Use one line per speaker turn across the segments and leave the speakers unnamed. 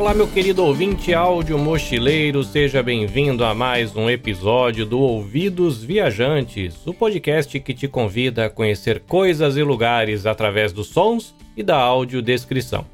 Olá, meu querido ouvinte áudio mochileiro, seja bem-vindo a mais um episódio do Ouvidos Viajantes, o podcast que te convida a conhecer coisas e lugares através dos sons e da audiodescrição.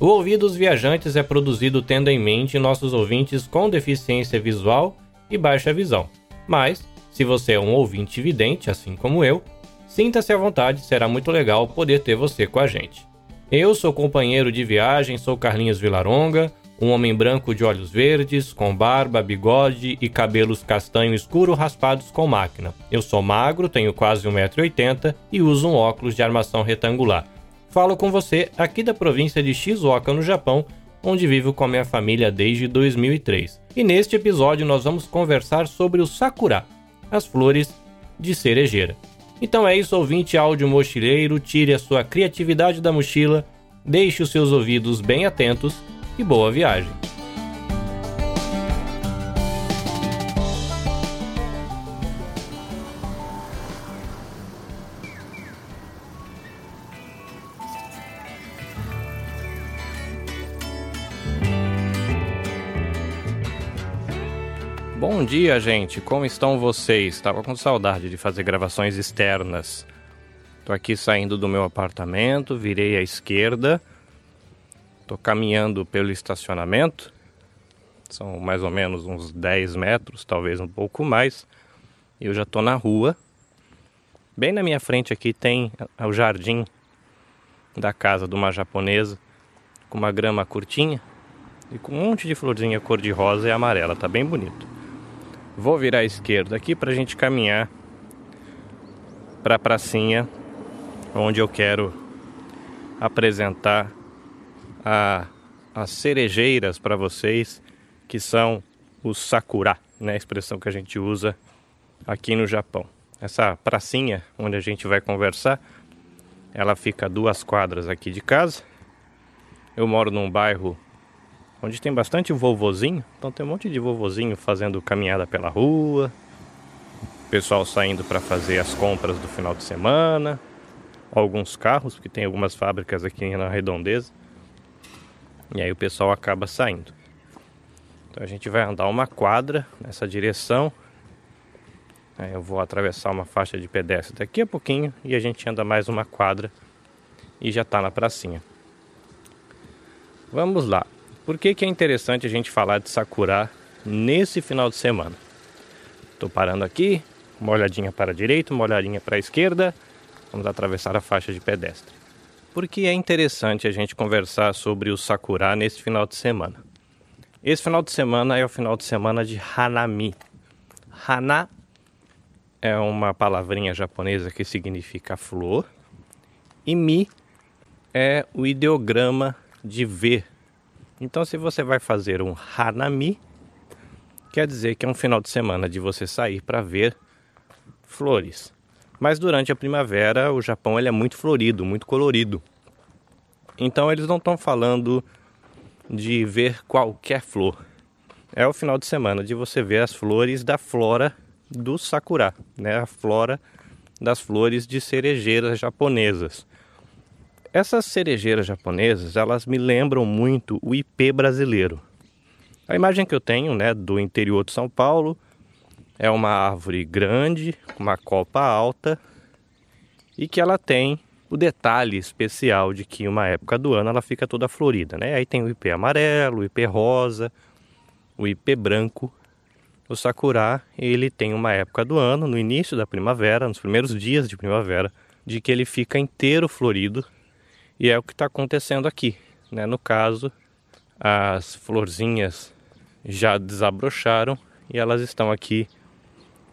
O Ouvidos Viajantes é produzido tendo em mente nossos ouvintes com deficiência visual e baixa visão. Mas, se você é um ouvinte vidente, assim como eu, sinta-se à vontade, será muito legal poder ter você com a gente. Eu sou companheiro de viagem, sou Carlinhos Vilaronga, um homem branco de olhos verdes, com barba, bigode e cabelos castanho escuro raspados com máquina. Eu sou magro, tenho quase 1,80m e uso um óculos de armação retangular. Falo com você aqui da província de Shizuoka, no Japão, onde vivo com a minha família desde 2003. E neste episódio nós vamos conversar sobre o sakura, as flores de cerejeira. Então é isso, ouvinte áudio mochileiro, tire a sua criatividade da mochila, deixe os seus ouvidos bem atentos e boa viagem. Bom dia, gente. Como estão vocês? Estava com saudade de fazer gravações externas. Tô aqui saindo do meu apartamento, virei à esquerda. Tô caminhando pelo estacionamento. São mais ou menos uns 10 metros, talvez um pouco mais. Eu já tô na rua. Bem na minha frente aqui tem o jardim da casa de uma japonesa, com uma grama curtinha e com um monte de florzinha cor-de-rosa e amarela. Tá bem bonito. Vou virar à esquerda aqui para a gente caminhar para a pracinha onde eu quero apresentar a, as cerejeiras para vocês, que são os sakura, né, a expressão que a gente usa aqui no Japão. Essa pracinha onde a gente vai conversar, ela fica a duas quadras aqui de casa. Eu moro num bairro onde tem bastante vovozinho. Então tem um monte de vovozinho fazendo caminhada pela rua, pessoal saindo para fazer as compras do final de semana, alguns carros, porque tem algumas fábricas aqui na redondeza. E aí o pessoal acaba saindo. Então a gente vai andar uma quadra nessa direção. Aí eu vou atravessar uma faixa de pedestre daqui a pouquinho e a gente anda mais uma quadra e já está na pracinha. Vamos lá. Por que, que é interessante a gente falar de Sakura nesse final de semana? Estou parando aqui, uma olhadinha para a direita, uma olhadinha para a esquerda. Vamos atravessar a faixa de pedestre. Por que é interessante a gente conversar sobre o Sakura nesse final de semana? Esse final de semana é o final de semana de Hanami. Hana é uma palavrinha japonesa que significa flor. E Mi é o ideograma de ver então, se você vai fazer um hanami, quer dizer que é um final de semana de você sair para ver flores. Mas durante a primavera, o Japão ele é muito florido, muito colorido. Então, eles não estão falando de ver qualquer flor. É o final de semana de você ver as flores da flora do sakura, né? A flora das flores de cerejeiras japonesas. Essas cerejeiras japonesas, elas me lembram muito o IP brasileiro. A imagem que eu tenho, né, do interior de São Paulo, é uma árvore grande, uma copa alta e que ela tem o detalhe especial de que uma época do ano ela fica toda florida, né? Aí tem o IP amarelo, o IP rosa, o IP branco. O sakura, ele tem uma época do ano, no início da primavera, nos primeiros dias de primavera, de que ele fica inteiro florido e é o que está acontecendo aqui. Né? No caso, as florzinhas já desabrocharam e elas estão aqui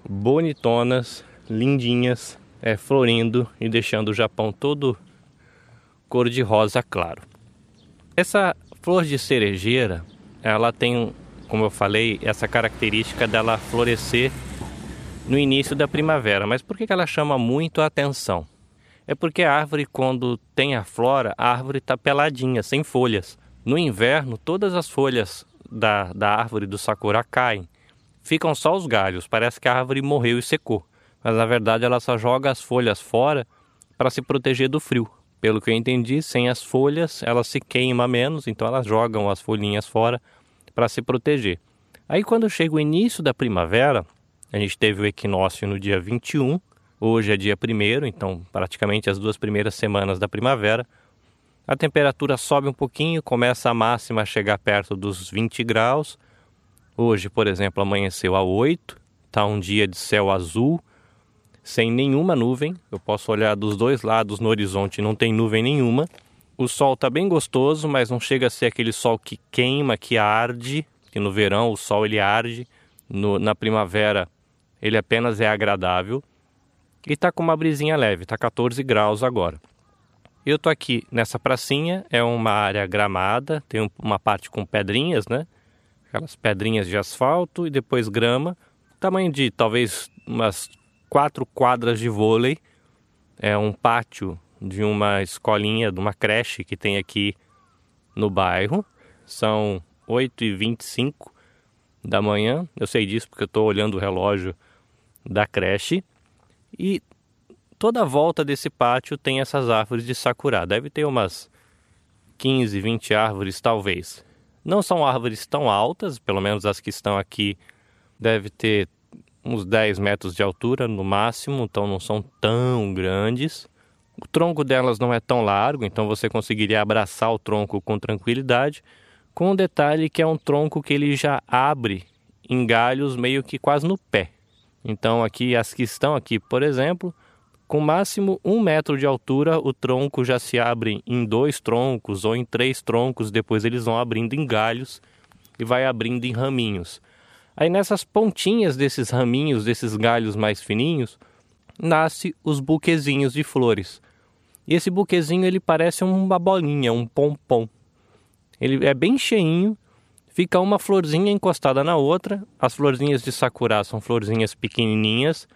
bonitonas, lindinhas, é, florindo e deixando o Japão todo cor de rosa claro. Essa flor de cerejeira, ela tem, como eu falei, essa característica dela florescer no início da primavera. Mas por que ela chama muito a atenção? É porque a árvore, quando tem a flora, a árvore está peladinha, sem folhas. No inverno, todas as folhas da, da árvore do sakura caem. Ficam só os galhos, parece que a árvore morreu e secou. Mas na verdade ela só joga as folhas fora para se proteger do frio. pelo que eu entendi, sem as folhas ela se queima menos, então elas jogam as folhinhas fora para se proteger. Aí quando chega o início da primavera, a gente teve o equinócio no dia 21, hoje é dia 1 então praticamente as duas primeiras semanas da primavera. A temperatura sobe um pouquinho, começa a máxima a chegar perto dos 20 graus. Hoje, por exemplo, amanheceu a 8, está um dia de céu azul, sem nenhuma nuvem. Eu posso olhar dos dois lados no horizonte, não tem nuvem nenhuma. O sol está bem gostoso, mas não chega a ser aquele sol que queima, que arde. Que no verão o sol ele arde, no, na primavera ele apenas é agradável. E está com uma brisinha leve, está 14 graus agora. Eu tô aqui nessa pracinha, é uma área gramada, tem uma parte com pedrinhas, né? Aquelas pedrinhas de asfalto e depois grama, tamanho de talvez umas quatro quadras de vôlei. É um pátio de uma escolinha, de uma creche que tem aqui no bairro. São 8h25 da manhã. Eu sei disso porque eu estou olhando o relógio da creche. E toda a volta desse pátio tem essas árvores de sakura. Deve ter umas 15, 20 árvores, talvez. Não são árvores tão altas, pelo menos as que estão aqui deve ter uns 10 metros de altura no máximo, então não são tão grandes. O tronco delas não é tão largo, então você conseguiria abraçar o tronco com tranquilidade, com o detalhe que é um tronco que ele já abre em galhos meio que quase no pé. Então aqui as que estão aqui, por exemplo, com máximo um metro de altura, o tronco já se abre em dois troncos ou em três troncos, depois eles vão abrindo em galhos e vai abrindo em raminhos. Aí nessas pontinhas desses raminhos, desses galhos mais fininhos, nasce os buquezinhos de flores. E esse buquezinho ele parece uma bolinha, um pompom. Ele é bem cheinho, fica uma florzinha encostada na outra. As florzinhas de sakura são florzinhas pequenininhas,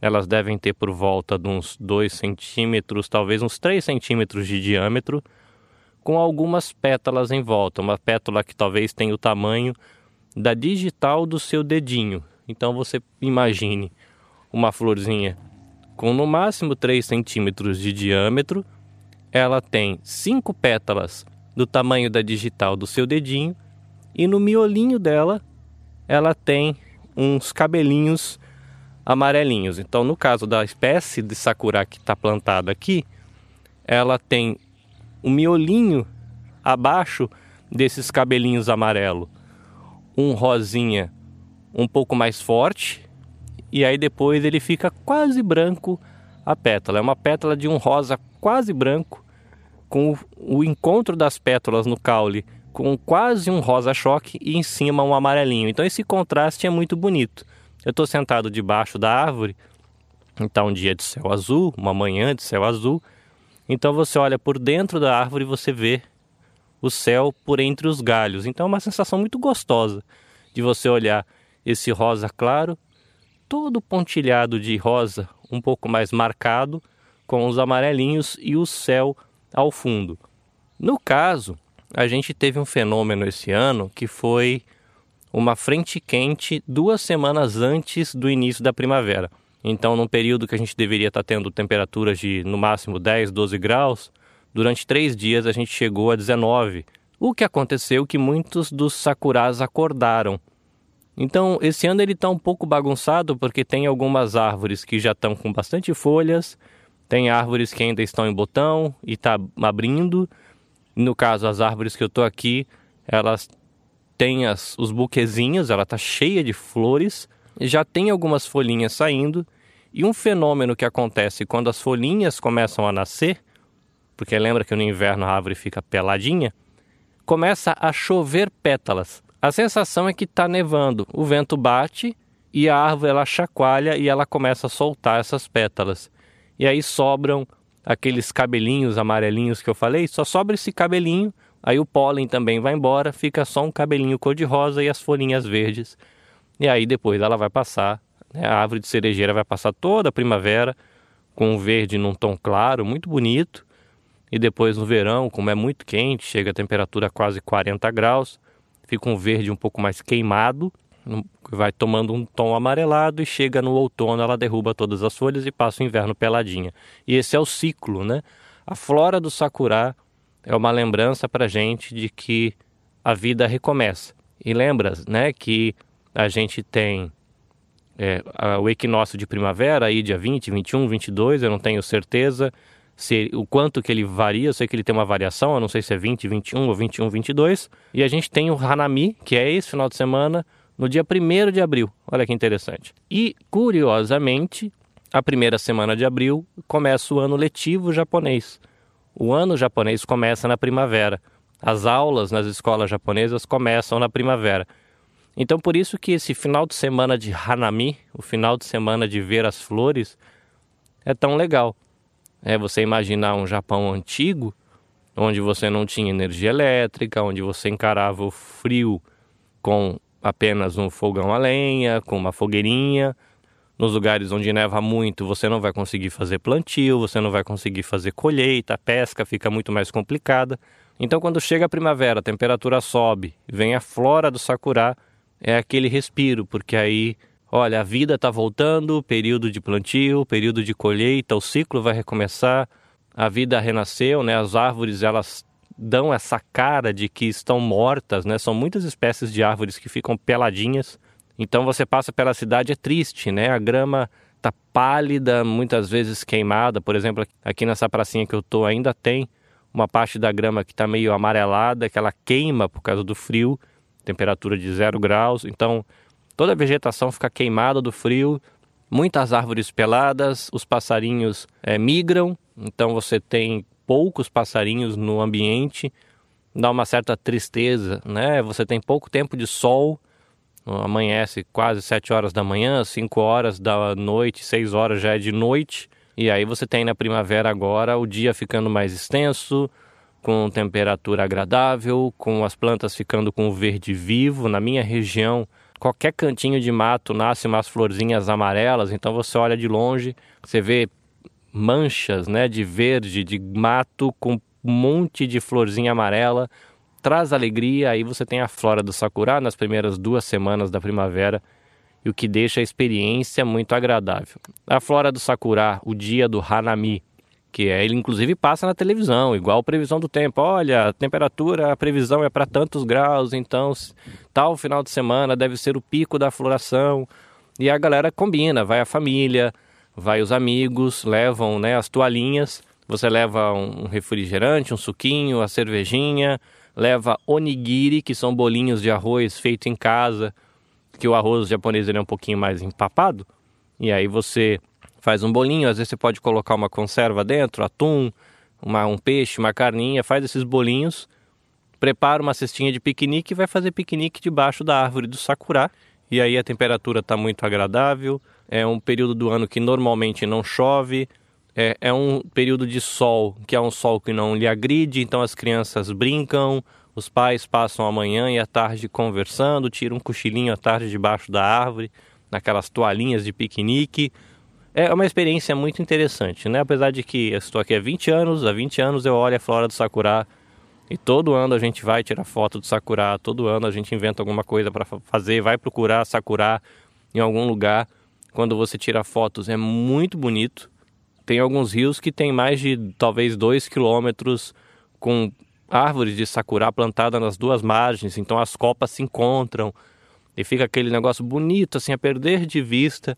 elas devem ter por volta de uns 2 centímetros, talvez uns 3 centímetros de diâmetro, com algumas pétalas em volta. Uma pétala que talvez tenha o tamanho da digital do seu dedinho. Então você imagine uma florzinha com no máximo 3 centímetros de diâmetro. Ela tem cinco pétalas do tamanho da digital do seu dedinho e no miolinho dela ela tem uns cabelinhos amarelinhos. Então, no caso da espécie de sakura que está plantada aqui, ela tem um miolinho abaixo desses cabelinhos amarelo um rosinha um pouco mais forte e aí depois ele fica quase branco a pétala. É uma pétala de um rosa quase branco com o encontro das pétalas no caule com quase um rosa choque e em cima um amarelinho. Então esse contraste é muito bonito. Eu estou sentado debaixo da árvore, então um dia de céu azul, uma manhã de céu azul. Então você olha por dentro da árvore e você vê o céu por entre os galhos. Então é uma sensação muito gostosa de você olhar esse rosa claro, todo pontilhado de rosa, um pouco mais marcado, com os amarelinhos e o céu ao fundo. No caso, a gente teve um fenômeno esse ano que foi uma frente quente duas semanas antes do início da primavera. Então, num período que a gente deveria estar tendo temperaturas de no máximo 10, 12 graus, Durante três dias a gente chegou a 19. O que aconteceu que muitos dos sakuras acordaram. Então, esse ano ele está um pouco bagunçado porque tem algumas árvores que já estão com bastante folhas, tem árvores que ainda estão em botão e está abrindo. No caso, as árvores que eu estou aqui, elas têm as, os buquezinhos, ela está cheia de flores, já tem algumas folhinhas saindo. E um fenômeno que acontece quando as folhinhas começam a nascer porque lembra que no inverno a árvore fica peladinha, começa a chover pétalas. A sensação é que está nevando. O vento bate e a árvore ela chacoalha e ela começa a soltar essas pétalas. E aí sobram aqueles cabelinhos amarelinhos que eu falei, só sobra esse cabelinho, aí o pólen também vai embora, fica só um cabelinho cor-de-rosa e as folhinhas verdes. E aí depois ela vai passar, né, a árvore de cerejeira vai passar toda a primavera com o verde num tom claro, muito bonito. E depois no verão, como é muito quente, chega a temperatura quase 40 graus, fica um verde um pouco mais queimado, vai tomando um tom amarelado e chega no outono, ela derruba todas as folhas e passa o inverno peladinha. E esse é o ciclo, né? A flora do sakura é uma lembrança para gente de que a vida recomeça. E lembra, né, que a gente tem é, o equinócio de primavera aí dia 20, 21, 22, eu não tenho certeza se o quanto que ele varia, eu sei que ele tem uma variação, eu não sei se é 20, 21 ou 21, 22. E a gente tem o Hanami, que é esse final de semana, no dia 1 de abril. Olha que interessante. E, curiosamente, a primeira semana de abril começa o ano letivo japonês. O ano japonês começa na primavera. As aulas nas escolas japonesas começam na primavera. Então, por isso que esse final de semana de Hanami, o final de semana de ver as flores, é tão legal. É você imaginar um Japão antigo, onde você não tinha energia elétrica, onde você encarava o frio com apenas um fogão a lenha, com uma fogueirinha. Nos lugares onde neva muito, você não vai conseguir fazer plantio, você não vai conseguir fazer colheita, a pesca fica muito mais complicada. Então, quando chega a primavera, a temperatura sobe, vem a flora do sakura, é aquele respiro, porque aí, olha, a vida está voltando, período de plantio, período de colheita, o ciclo vai recomeçar, a vida renasceu, né? As árvores elas dão essa cara de que estão mortas, né? São muitas espécies de árvores que ficam peladinhas. Então você passa pela cidade é triste, né? A grama tá pálida, muitas vezes queimada. Por exemplo, aqui nessa pracinha que eu tô ainda tem uma parte da grama que está meio amarelada, que ela queima por causa do frio temperatura de zero graus. Então, toda a vegetação fica queimada do frio, muitas árvores peladas, os passarinhos é, migram, então você tem poucos passarinhos no ambiente, dá uma certa tristeza, né? Você tem pouco tempo de sol, amanhece quase 7 horas da manhã, 5 horas da noite, 6 horas já é de noite. E aí você tem na primavera agora o dia ficando mais extenso, com temperatura agradável, com as plantas ficando com verde vivo. Na minha região, qualquer cantinho de mato nasce umas florzinhas amarelas, então você olha de longe, você vê manchas, né, de verde, de mato com um monte de florzinha amarela. Traz alegria, aí você tem a flora do sakura nas primeiras duas semanas da primavera, e o que deixa a experiência muito agradável. A flora do sakura, o dia do hanami, que é, ele inclusive passa na televisão, igual previsão do tempo. Olha, a temperatura, a previsão é para tantos graus, então tal final de semana deve ser o pico da floração. E a galera combina, vai a família, vai os amigos, levam né, as toalhinhas, você leva um refrigerante, um suquinho, a cervejinha, leva onigiri, que são bolinhos de arroz feito em casa, que o arroz japonês ele é um pouquinho mais empapado, e aí você faz um bolinho, às vezes você pode colocar uma conserva dentro, atum, uma, um peixe, uma carninha, faz esses bolinhos, prepara uma cestinha de piquenique e vai fazer piquenique debaixo da árvore do sakura. E aí a temperatura está muito agradável, é um período do ano que normalmente não chove, é, é um período de sol, que é um sol que não lhe agride, então as crianças brincam, os pais passam a manhã e a tarde conversando, tiram um cochilinho à tarde debaixo da árvore, naquelas toalhinhas de piquenique. É uma experiência muito interessante, né? Apesar de que eu estou aqui há 20 anos, há 20 anos eu olho a flora do Sakura e todo ano a gente vai tirar foto do Sakura, todo ano a gente inventa alguma coisa para fazer, vai procurar Sakura em algum lugar. Quando você tira fotos é muito bonito. Tem alguns rios que tem mais de talvez 2 quilômetros com árvores de Sakura plantadas nas duas margens, então as copas se encontram e fica aquele negócio bonito assim a perder de vista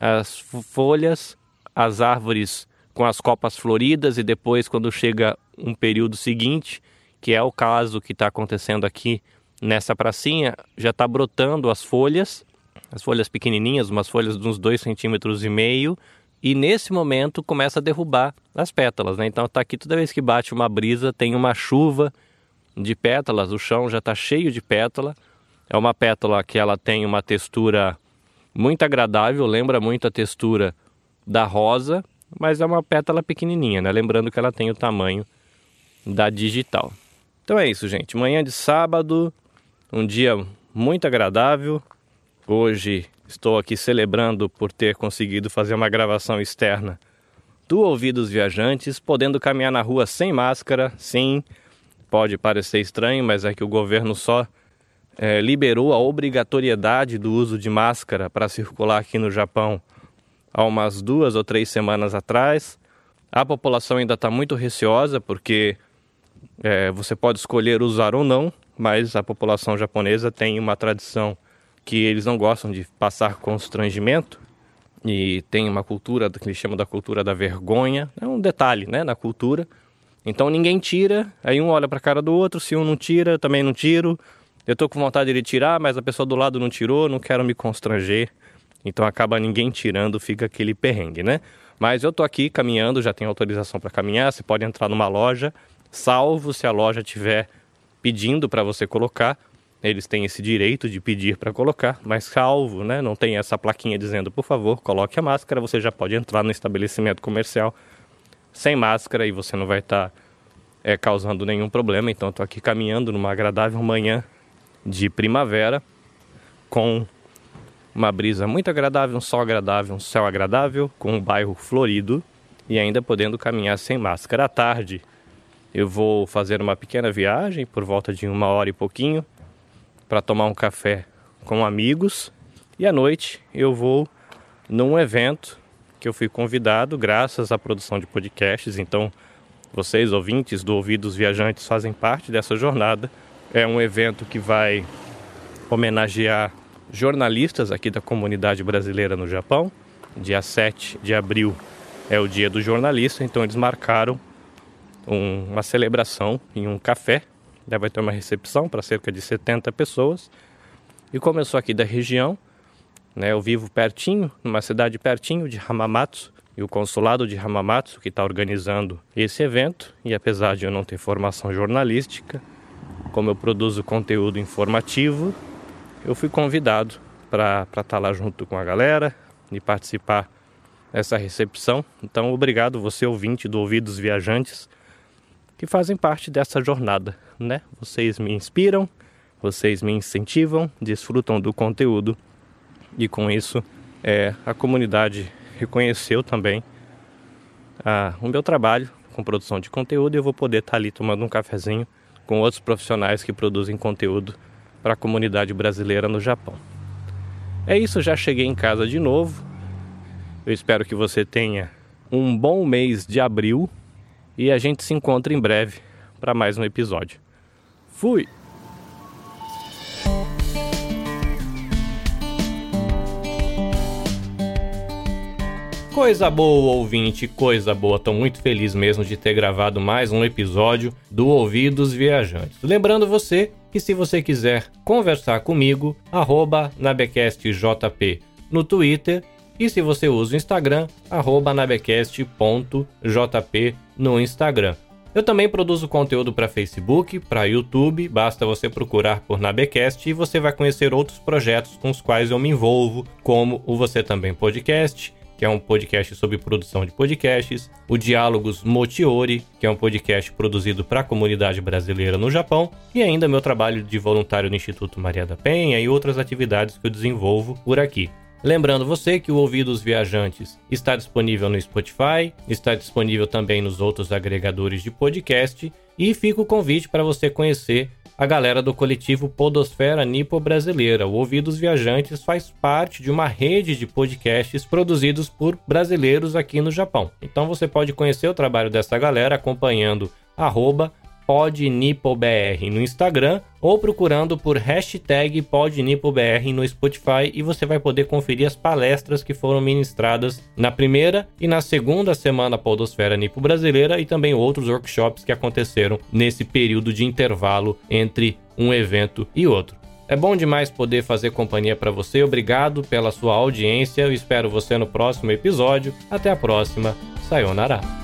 as folhas, as árvores com as copas floridas e depois quando chega um período seguinte, que é o caso que está acontecendo aqui nessa pracinha, já está brotando as folhas, as folhas pequenininhas, umas folhas de uns dois centímetros e meio, e nesse momento começa a derrubar as pétalas, né? Então está aqui toda vez que bate uma brisa tem uma chuva de pétalas, o chão já está cheio de pétala. É uma pétala que ela tem uma textura muito agradável, lembra muito a textura da rosa, mas é uma pétala pequenininha, né? Lembrando que ela tem o tamanho da digital. Então é isso, gente. Manhã de sábado, um dia muito agradável. Hoje estou aqui celebrando por ter conseguido fazer uma gravação externa do Ouvidos Viajantes, podendo caminhar na rua sem máscara. Sim, pode parecer estranho, mas é que o governo só é, liberou a obrigatoriedade do uso de máscara para circular aqui no Japão há umas duas ou três semanas atrás. A população ainda está muito receosa porque é, você pode escolher usar ou não, mas a população japonesa tem uma tradição que eles não gostam de passar constrangimento e tem uma cultura que eles chamam da cultura da vergonha, é um detalhe, né, na cultura. Então ninguém tira, aí um olha para a cara do outro, se um não tira, também não tiro. Eu tô com vontade de tirar, mas a pessoa do lado não tirou, não quero me constranger. Então acaba ninguém tirando, fica aquele perrengue, né? Mas eu tô aqui caminhando, já tenho autorização para caminhar, você pode entrar numa loja, salvo se a loja tiver pedindo para você colocar, eles têm esse direito de pedir para colocar, mas salvo, né, não tem essa plaquinha dizendo, por favor, coloque a máscara, você já pode entrar no estabelecimento comercial sem máscara e você não vai estar tá, é, causando nenhum problema. Então, estou aqui caminhando numa agradável manhã de primavera com uma brisa muito agradável, um sol agradável, um céu agradável, com um bairro florido e ainda podendo caminhar sem máscara. À tarde, eu vou fazer uma pequena viagem por volta de uma hora e pouquinho para tomar um café com amigos e à noite eu vou num evento que eu fui convidado graças à produção de podcasts. Então, vocês ouvintes do Ouvidos Viajantes fazem parte dessa jornada. É um evento que vai homenagear jornalistas aqui da comunidade brasileira no Japão. Dia 7 de abril é o dia do jornalista, então eles marcaram um, uma celebração em um café vai ter uma recepção para cerca de 70 pessoas. E como eu sou aqui da região, né, eu vivo pertinho, numa cidade pertinho de Hamamatsu, e o consulado de Hamamatsu que está organizando esse evento. E apesar de eu não ter formação jornalística, como eu produzo conteúdo informativo, eu fui convidado para estar tá lá junto com a galera e participar dessa recepção. Então, obrigado você ouvinte do Ouvidos Viajantes que fazem parte dessa jornada, né? Vocês me inspiram, vocês me incentivam, desfrutam do conteúdo e com isso é, a comunidade reconheceu também ah, o meu trabalho com produção de conteúdo e eu vou poder estar ali tomando um cafezinho com outros profissionais que produzem conteúdo para a comunidade brasileira no Japão. É isso, já cheguei em casa de novo. Eu espero que você tenha um bom mês de abril e a gente se encontra em breve para mais um episódio. Fui! Coisa boa, ouvinte, coisa boa. Tô muito feliz mesmo de ter gravado mais um episódio do Ouvidos Viajantes. Lembrando você que se você quiser conversar comigo, arroba nabecastjp no Twitter e se você usa o Instagram, arroba nabecast.jp no Instagram. Eu também produzo conteúdo para Facebook, para YouTube, basta você procurar por Nabecast e você vai conhecer outros projetos com os quais eu me envolvo, como o Você Também Podcast, que é um podcast sobre produção de podcasts, o Diálogos Motiori, que é um podcast produzido para a comunidade brasileira no Japão, e ainda meu trabalho de voluntário no Instituto Maria da Penha e outras atividades que eu desenvolvo por aqui. Lembrando você que o Ouvidos Viajantes está disponível no Spotify, está disponível também nos outros agregadores de podcast e fica o convite para você conhecer a galera do coletivo Podosfera Nipo Brasileira. O Ouvidos Viajantes faz parte de uma rede de podcasts produzidos por brasileiros aqui no Japão. Então você pode conhecer o trabalho dessa galera acompanhando arroba PodNipoBR no Instagram ou procurando por hashtag PodNipoBR no Spotify e você vai poder conferir as palestras que foram ministradas na primeira e na segunda semana Podosfera Nipo Brasileira e também outros workshops que aconteceram nesse período de intervalo entre um evento e outro. É bom demais poder fazer companhia para você. Obrigado pela sua audiência. Eu espero você no próximo episódio. Até a próxima. Sayonara.